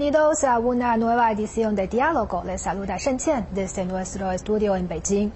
Bienvenidos a una nueva edición de Diálogo. Les saluda Shen Qian desde nuestro estudio en Beijing.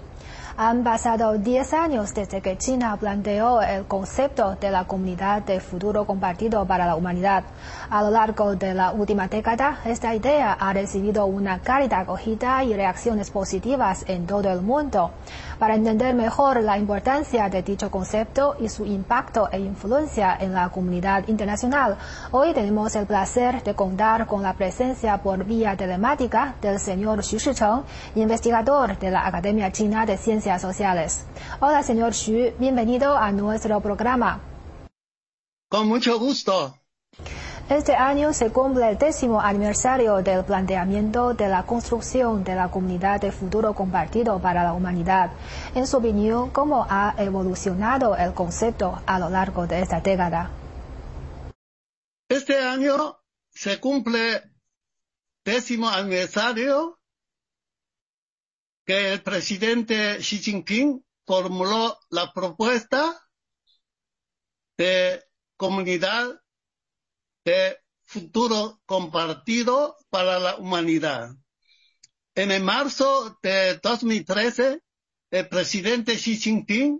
Han pasado 10 años desde que China planteó el concepto de la comunidad de futuro compartido para la humanidad. A lo largo de la última década, esta idea ha recibido una cálida acogida y reacciones positivas en todo el mundo. Para entender mejor la importancia de dicho concepto y su impacto e influencia en la comunidad internacional, hoy tenemos el placer de contar con la presencia por vía telemática del señor Xu Shicheng, investigador de la Academia China de Ciencias Sociales. Hola, señor Xu, bienvenido a nuestro programa. Con mucho gusto. Este año se cumple el décimo aniversario del planteamiento de la construcción de la comunidad de futuro compartido para la humanidad. En su opinión, ¿cómo ha evolucionado el concepto a lo largo de esta década? Este año se cumple décimo aniversario que el presidente Xi Jinping formuló la propuesta de comunidad de futuro compartido para la humanidad. En el marzo de 2013, el presidente Xi Jinping,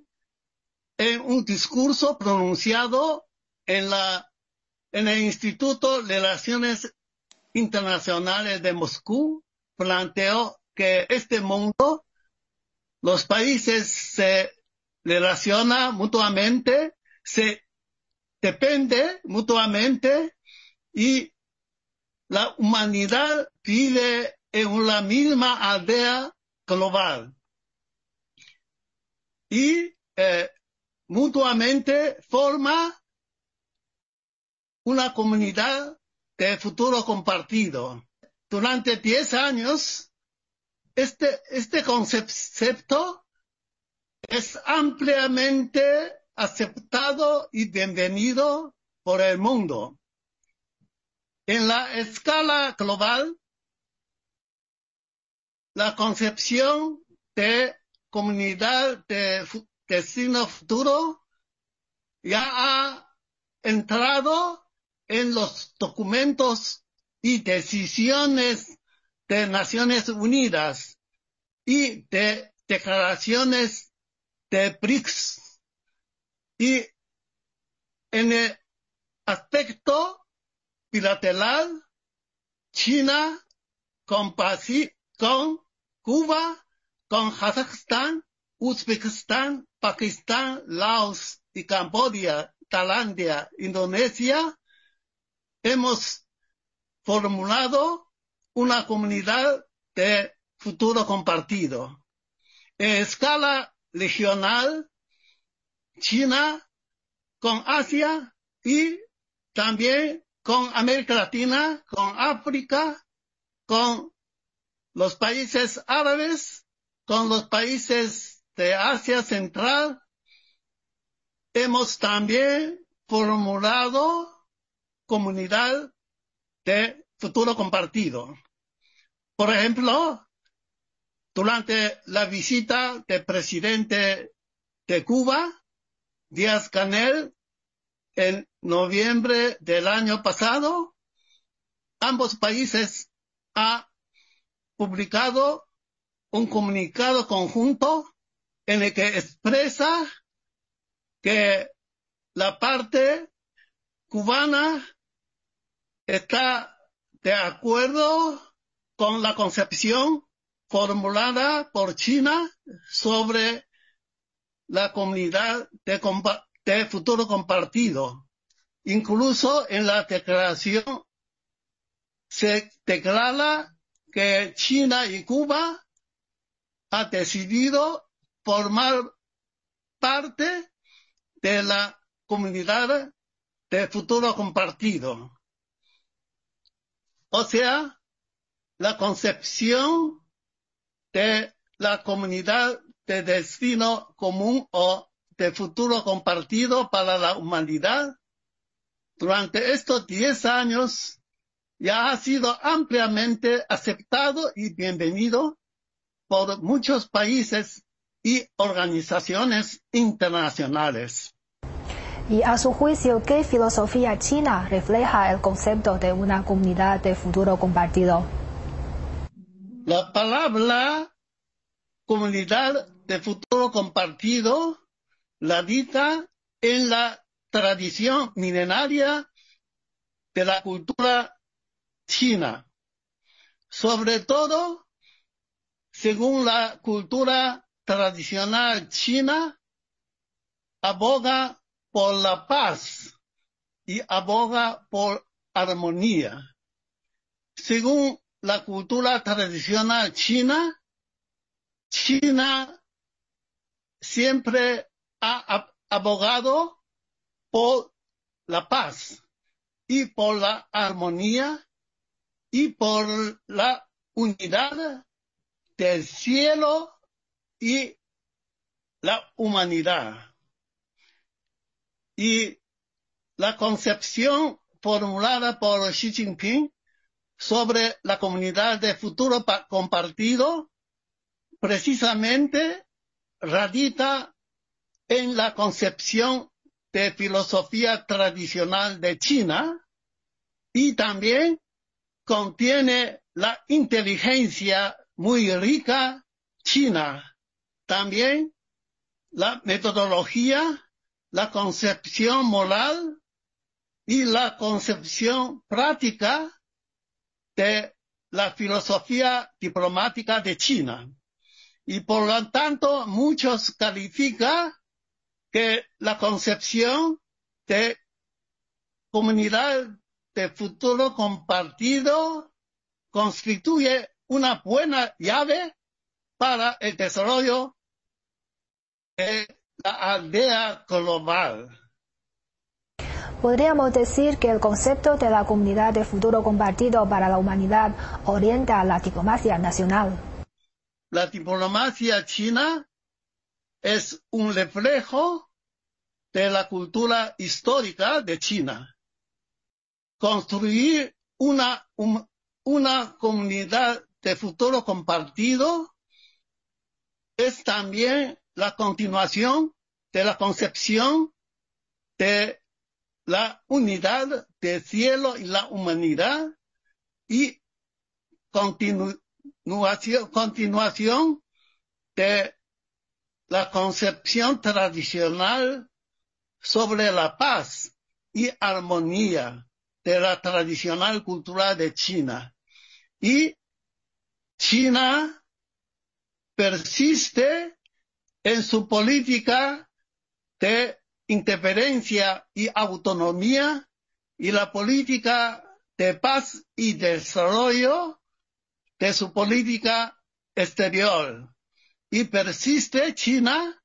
en un discurso pronunciado en la en el Instituto de Relaciones Internacionales de Moscú, planteó que este mundo, los países se relacionan mutuamente, se depende mutuamente y la humanidad vive en una misma aldea global. Y eh, mutuamente forma una comunidad de futuro compartido. Durante 10 años, este, este concepto es ampliamente aceptado y bienvenido por el mundo. En la escala global, la concepción de comunidad de destino futuro ya ha entrado en los documentos y decisiones de Naciones Unidas y de declaraciones de BRICS. Y en el aspecto bilateral, China con, con Cuba, con Kazajstán, Uzbekistán, Pakistán, Laos y Camboya, Tailandia, Indonesia, hemos formulado una comunidad de futuro compartido. En escala regional, China con Asia y también con América Latina, con África, con los países árabes, con los países de Asia Central. Hemos también formulado comunidad de futuro compartido. Por ejemplo, durante la visita del presidente de Cuba, Díaz Canel, en noviembre del año pasado, ambos países han publicado un comunicado conjunto en el que expresa que la parte cubana está de acuerdo con la concepción formulada por China sobre la comunidad de, de futuro compartido. Incluso en la declaración se declara que China y Cuba han decidido formar parte de la comunidad de futuro compartido. O sea, la concepción de la comunidad de destino común o de futuro compartido para la humanidad durante estos 10 años ya ha sido ampliamente aceptado y bienvenido por muchos países y organizaciones internacionales. Y a su juicio, ¿qué filosofía china refleja el concepto de una comunidad de futuro compartido? La palabra comunidad de futuro compartido la dita en la tradición milenaria de la cultura china. Sobre todo, según la cultura tradicional china, aboga por la paz y aboga por armonía. Según la cultura tradicional china, China siempre ha abogado por la paz y por la armonía y por la unidad del cielo y la humanidad. Y la concepción formulada por Xi Jinping sobre la comunidad de futuro compartido precisamente radica en la concepción de filosofía tradicional de China y también contiene la inteligencia muy rica china. También la metodología la concepción moral y la concepción práctica de la filosofía diplomática de China. Y por lo tanto, muchos califican que la concepción de comunidad de futuro compartido constituye una buena llave para el desarrollo de la aldea global. Podríamos decir que el concepto de la comunidad de futuro compartido para la humanidad orienta la diplomacia nacional. La diplomacia china es un reflejo de la cultura histórica de China. Construir una, una comunidad de futuro compartido es también la continuación de la concepción de la unidad del cielo y la humanidad y continuación, continuación de la concepción tradicional sobre la paz y armonía de la tradicional cultura de China. Y China persiste en su política de interferencia y autonomía y la política de paz y desarrollo de su política exterior. Y persiste China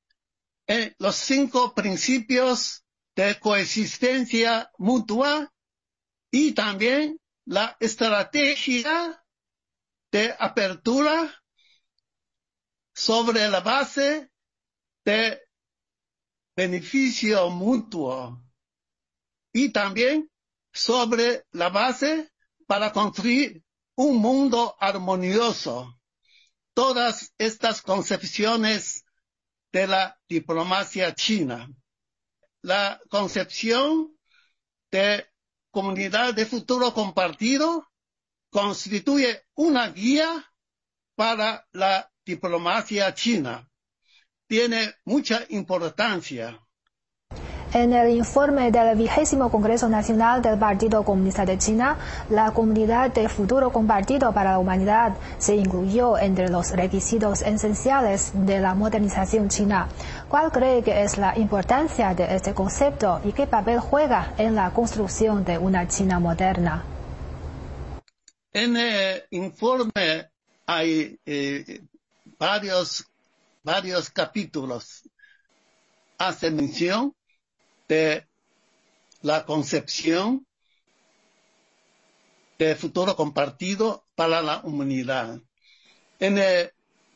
en los cinco principios de coexistencia mutua y también la estrategia de apertura sobre la base de beneficio mutuo y también sobre la base para construir un mundo armonioso. Todas estas concepciones de la diplomacia china. La concepción de comunidad de futuro compartido constituye una guía para la diplomacia china tiene mucha importancia. En el informe del vigésimo Congreso Nacional del Partido Comunista de China, la comunidad de futuro compartido para la humanidad se incluyó entre los requisitos esenciales de la modernización china. ¿Cuál cree que es la importancia de este concepto y qué papel juega en la construcción de una China moderna? En el informe hay eh, varios varios capítulos hace mención de la concepción de futuro compartido para la humanidad. En,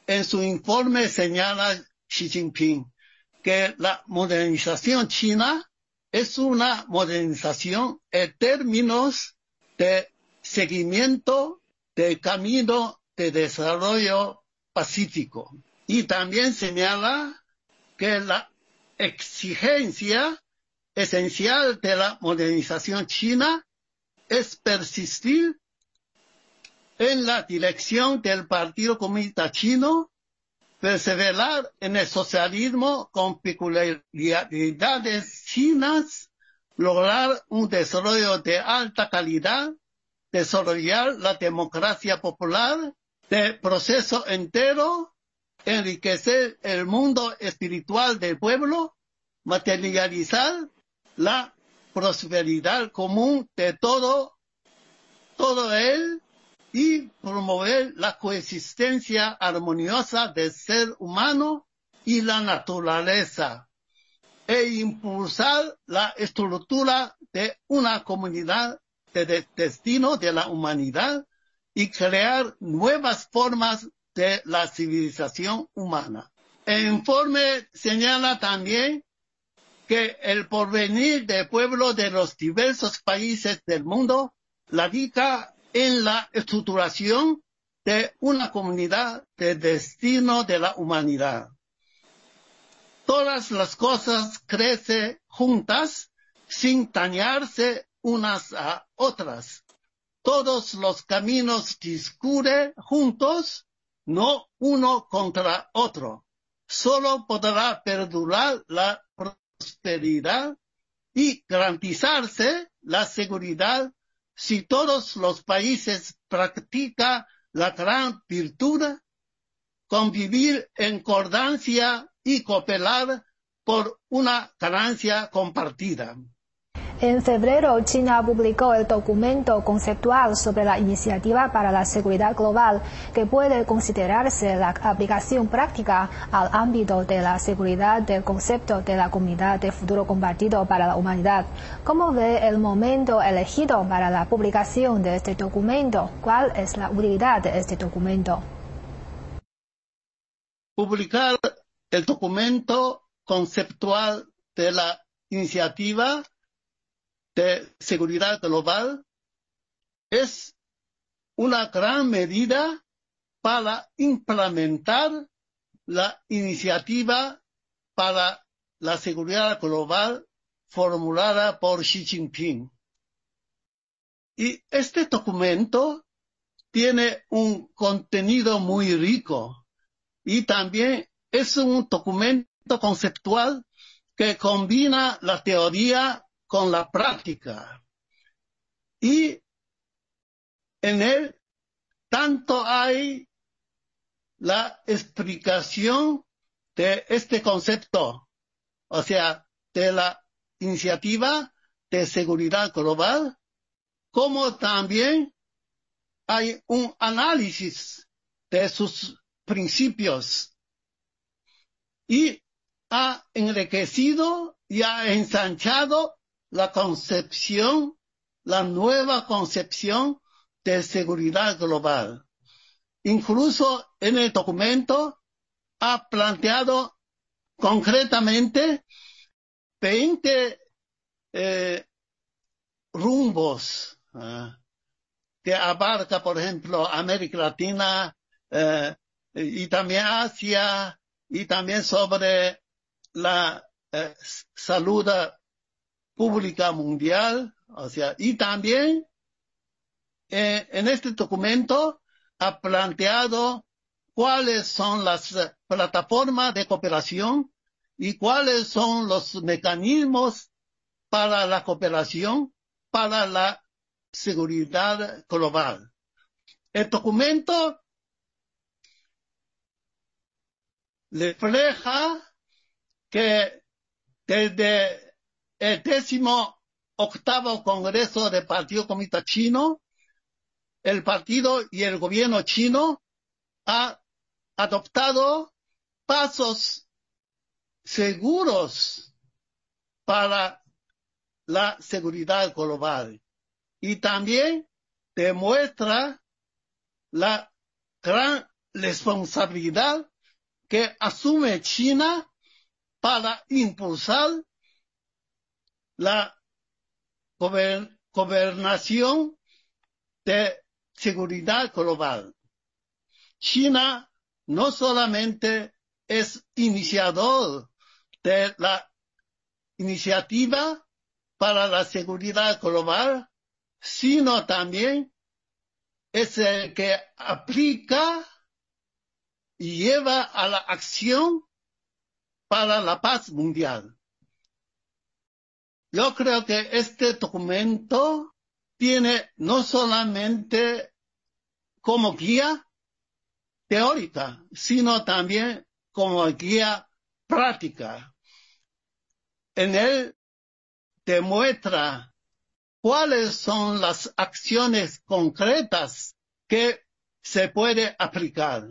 en su informe señala Xi Jinping que la modernización china es una modernización en términos de seguimiento del camino de desarrollo pacífico. Y también señala que la exigencia esencial de la modernización china es persistir en la dirección del Partido Comunista Chino, perseverar en el socialismo con peculiaridades chinas, lograr un desarrollo de alta calidad, desarrollar la democracia popular, de proceso entero, enriquecer el mundo espiritual del pueblo, materializar la prosperidad común de todo, todo él y promover la coexistencia armoniosa del ser humano y la naturaleza e impulsar la estructura de una comunidad de destino de la humanidad y crear nuevas formas de la civilización humana. El informe señala también que el porvenir del pueblo de los diversos países del mundo radica en la estructuración de una comunidad de destino de la humanidad. Todas las cosas crecen juntas sin dañarse unas a otras. Todos los caminos discurren juntos, no uno contra otro. Solo podrá perdurar la y garantizarse la seguridad si todos los países practican la gran virtud, convivir en concordancia y cooperar por una ganancia compartida. En febrero, China publicó el documento conceptual sobre la iniciativa para la seguridad global, que puede considerarse la aplicación práctica al ámbito de la seguridad del concepto de la comunidad de futuro compartido para la humanidad. ¿Cómo ve el momento elegido para la publicación de este documento? ¿Cuál es la utilidad de este documento? Publicar el documento conceptual de la iniciativa de seguridad global es una gran medida para implementar la iniciativa para la seguridad global formulada por Xi Jinping. Y este documento tiene un contenido muy rico y también es un documento conceptual que combina la teoría con la práctica. Y en él tanto hay la explicación de este concepto, o sea, de la iniciativa de seguridad global, como también hay un análisis de sus principios y ha enriquecido y ha ensanchado la concepción, la nueva concepción de seguridad global. Incluso en el documento ha planteado concretamente 20 eh, rumbos ah, que abarca, por ejemplo, América Latina eh, y también Asia y también sobre la eh, salud pública mundial, o sea, y también eh, en este documento ha planteado cuáles son las plataformas de cooperación y cuáles son los mecanismos para la cooperación para la seguridad global. El documento refleja que desde el décimo octavo Congreso del Partido Comunista Chino, el partido y el gobierno chino ha adoptado pasos seguros para la seguridad global y también demuestra la gran responsabilidad que asume China para impulsar la gobernación de seguridad global. China no solamente es iniciador de la iniciativa para la seguridad global, sino también es el que aplica y lleva a la acción para la paz mundial. Yo creo que este documento tiene no solamente como guía teórica, sino también como guía práctica. En él demuestra cuáles son las acciones concretas que se puede aplicar.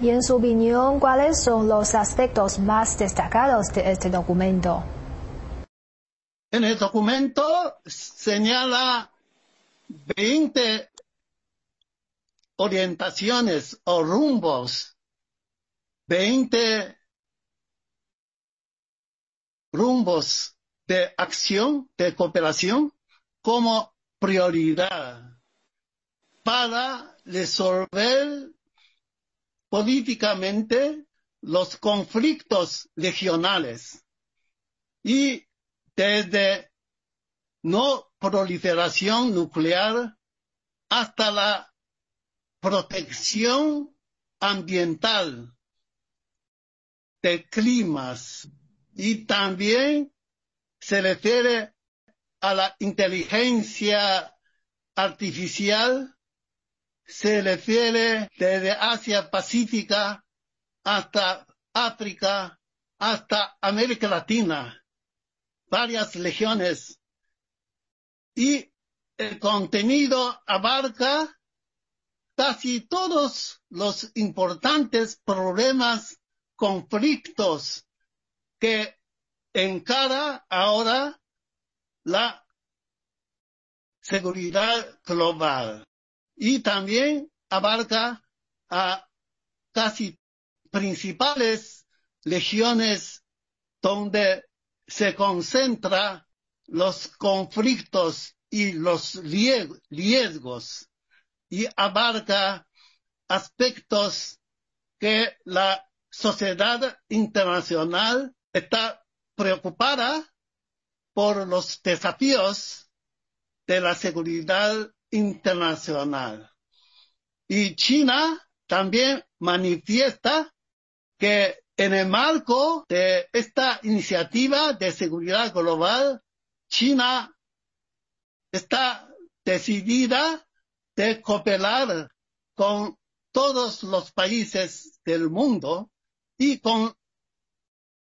Y en su opinión, ¿cuáles son los aspectos más destacados de este documento? En el documento señala 20 orientaciones o rumbos, 20 rumbos de acción, de cooperación, como prioridad para resolver políticamente los conflictos regionales y desde no proliferación nuclear hasta la protección ambiental de climas. Y también se refiere a la inteligencia artificial, se refiere desde Asia Pacífica hasta África, hasta América Latina varias legiones. Y el contenido abarca casi todos los importantes problemas, conflictos que encara ahora la seguridad global. Y también abarca a casi principales legiones donde se concentra los conflictos y los riesgos y abarca aspectos que la sociedad internacional está preocupada por los desafíos de la seguridad internacional. Y China también manifiesta que en el marco de esta iniciativa de seguridad global, China está decidida de cooperar con todos los países del mundo y con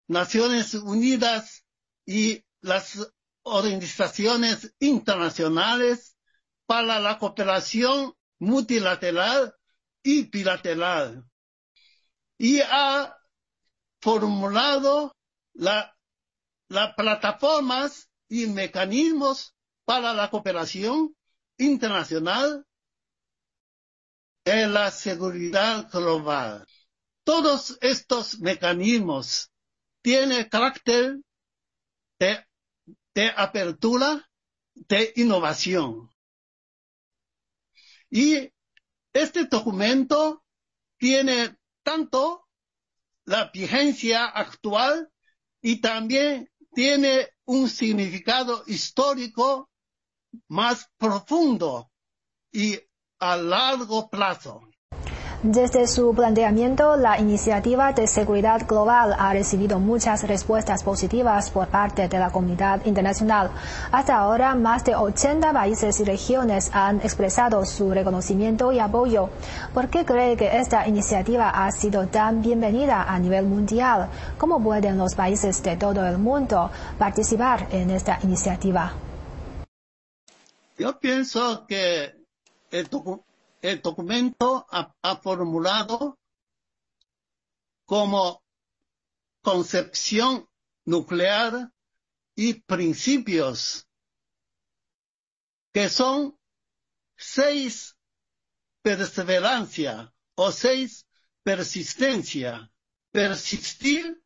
Naciones Unidas y las organizaciones internacionales para la cooperación multilateral y bilateral. Y ha formulado las plataformas y mecanismos para la cooperación internacional en la seguridad global. Todos estos mecanismos tienen carácter de apertura, de innovación. Y este documento tiene tanto la vigencia actual y también tiene un significado histórico más profundo y a largo plazo. Desde su planteamiento, la iniciativa de seguridad global ha recibido muchas respuestas positivas por parte de la comunidad internacional. Hasta ahora, más de 80 países y regiones han expresado su reconocimiento y apoyo. ¿Por qué cree que esta iniciativa ha sido tan bienvenida a nivel mundial? ¿Cómo pueden los países de todo el mundo participar en esta iniciativa? Yo pienso que el, el documento ha, formulado como concepción nuclear y principios que son seis perseverancia o seis persistencia. Persistir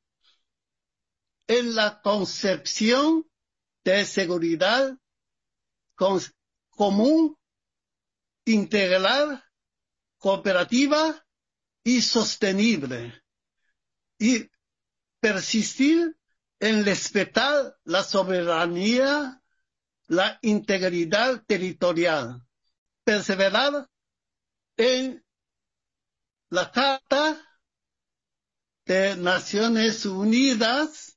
en la concepción de seguridad común integral, cooperativa y sostenible. Y persistir en respetar la soberanía, la integridad territorial, perseverar en la Carta de Naciones Unidas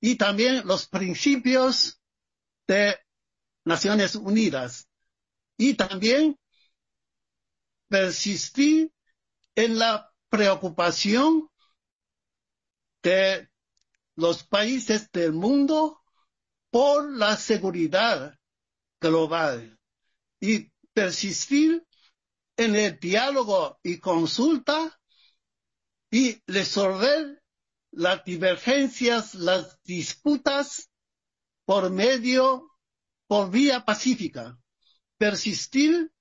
y también los principios de Naciones Unidas y también persistir en la preocupación de los países del mundo por la seguridad global y persistir en el diálogo y consulta y resolver las divergencias, las disputas por medio, por vía pacífica. Persistir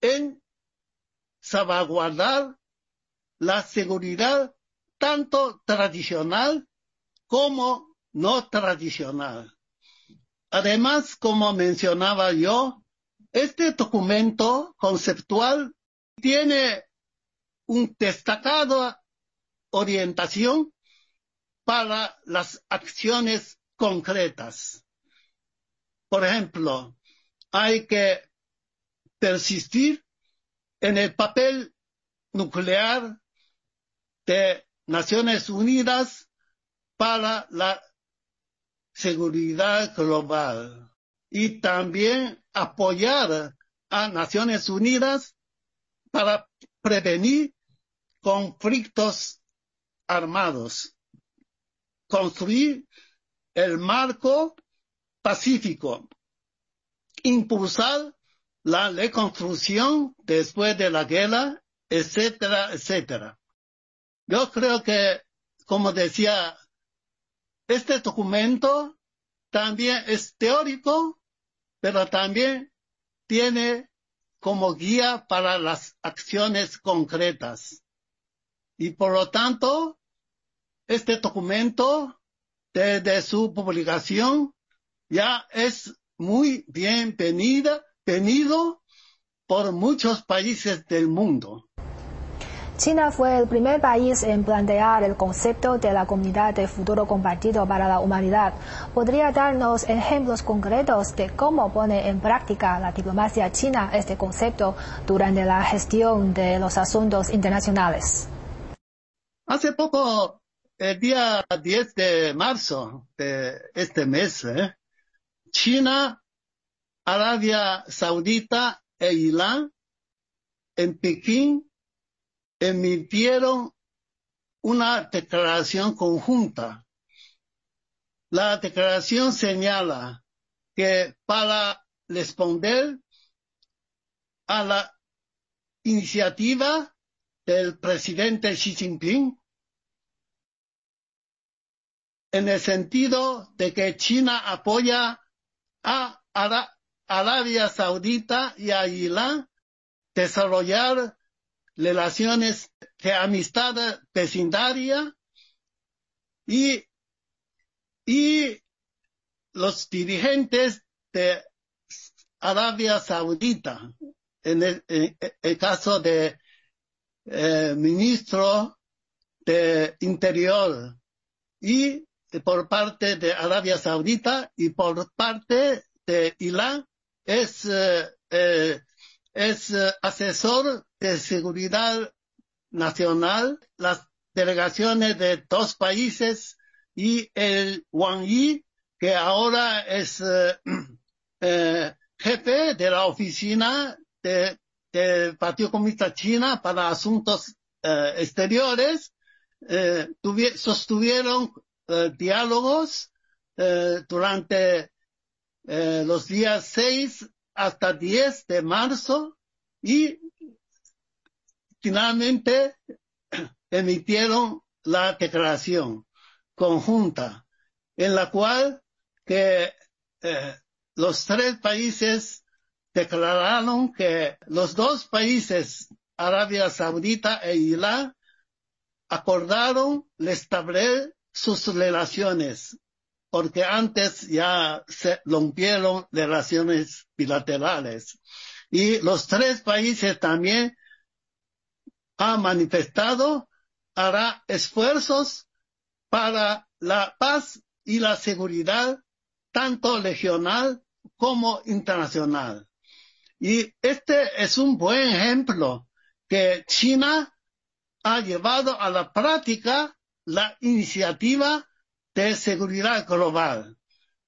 en salvaguardar la seguridad tanto tradicional como no tradicional. Además, como mencionaba yo, este documento conceptual tiene un destacado orientación para las acciones concretas. Por ejemplo, hay que persistir en el papel nuclear de Naciones Unidas para la seguridad global y también apoyar a Naciones Unidas para prevenir conflictos armados, construir el marco pacífico, impulsar la reconstrucción después de la guerra, etcétera, etcétera. Yo creo que, como decía, este documento también es teórico, pero también tiene como guía para las acciones concretas. Y por lo tanto, este documento, desde su publicación, ya es muy bienvenida, venido por muchos países del mundo. China fue el primer país en plantear el concepto de la comunidad de futuro compartido para la humanidad. ¿Podría darnos ejemplos concretos de cómo pone en práctica la diplomacia china este concepto durante la gestión de los asuntos internacionales? Hace poco, el día 10 de marzo de este mes, ¿eh? China, Arabia Saudita e Irán en Pekín emitieron una declaración conjunta. La declaración señala que para responder a la iniciativa del presidente Xi Jinping, en el sentido de que China apoya a Arabia Saudita y a desarrollar relaciones de amistad vecindaria y, y los dirigentes de Arabia Saudita, en el, caso de eh, ministro de Interior y por parte de Arabia Saudita y por parte de Irán es eh, eh, es eh, asesor de seguridad nacional, las delegaciones de dos países y el Wang Yi, que ahora es eh, eh, jefe de la oficina del Partido Comunista China para asuntos exteriores, sostuvieron diálogos durante los días 6 hasta 10 de marzo y finalmente emitieron la declaración conjunta en la cual que eh, los tres países declararon que los dos países, Arabia Saudita e Irán, acordaron establecer sus relaciones porque antes ya se rompieron relaciones bilaterales. Y los tres países también han manifestado, hará esfuerzos para la paz y la seguridad tanto regional como internacional. Y este es un buen ejemplo que China ha llevado a la práctica la iniciativa de seguridad global.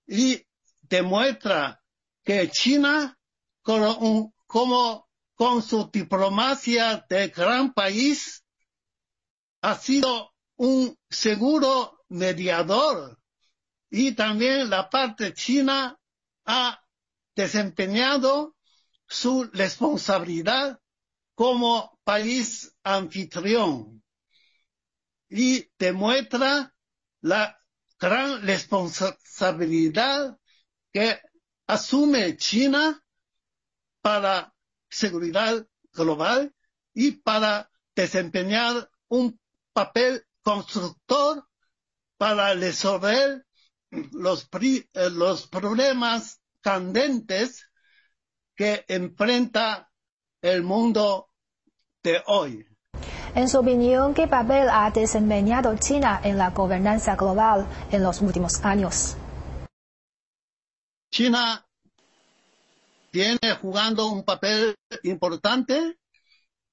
Y demuestra que China, como, como con su diplomacia de gran país, ha sido un seguro mediador. Y también la parte china ha desempeñado su responsabilidad como país anfitrión. Y demuestra la gran responsabilidad que asume China para seguridad global y para desempeñar un papel constructor para resolver los, eh, los problemas candentes que enfrenta el mundo de hoy. En su opinión, ¿qué papel ha desempeñado China en la gobernanza global en los últimos años? China viene jugando un papel importante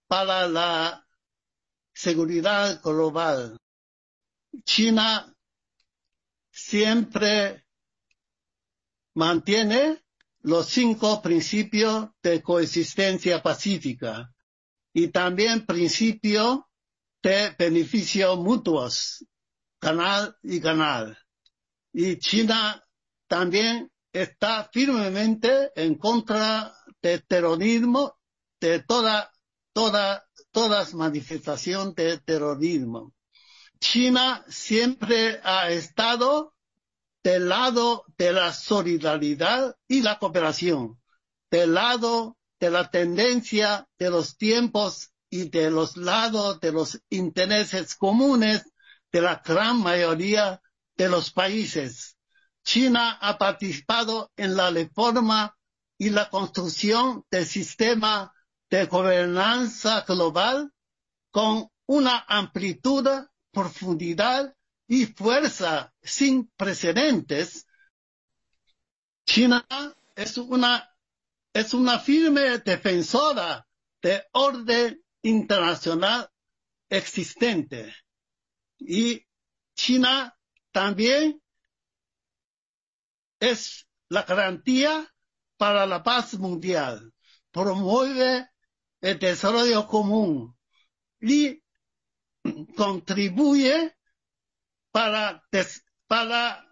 para la seguridad global. China siempre mantiene los cinco principios de coexistencia pacífica y también principio de beneficio mutuos, canal y canal. Y China también está firmemente en contra del terrorismo, de toda, toda, todas manifestación de terrorismo. China siempre ha estado del lado de la solidaridad y la cooperación, del lado de la tendencia de los tiempos y de los lados de los intereses comunes de la gran mayoría de los países. China ha participado en la reforma y la construcción del sistema de gobernanza global con una amplitud profundidad y fuerza sin precedentes, China es una, es una firme defensora de orden internacional existente. Y China también es la garantía para la paz mundial. Promueve el desarrollo común y contribuye para, para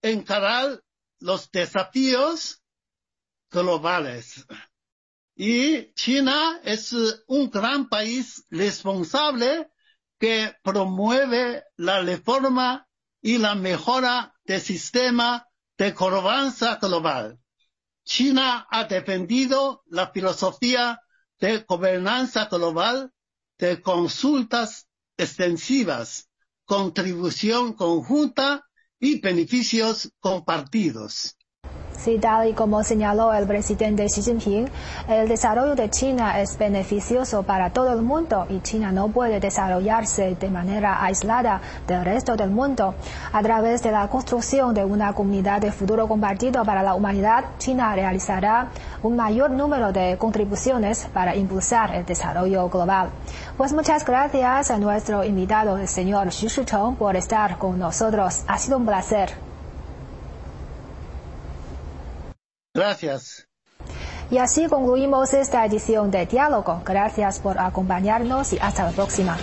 encarar los desafíos globales. Y China es un gran país responsable que promueve la reforma y la mejora del sistema de gobernanza global. China ha defendido la filosofía de gobernanza global de consultas extensivas, contribución conjunta y beneficios compartidos. Sí, tal y como señaló el presidente Xi Jinping, el desarrollo de China es beneficioso para todo el mundo y China no puede desarrollarse de manera aislada del resto del mundo. A través de la construcción de una comunidad de futuro compartido para la humanidad, China realizará un mayor número de contribuciones para impulsar el desarrollo global. Pues muchas gracias a nuestro invitado, el señor Xu Shicheng, por estar con nosotros. Ha sido un placer. Gracias. Y así concluimos esta edición de Diálogo. Gracias por acompañarnos y hasta la próxima.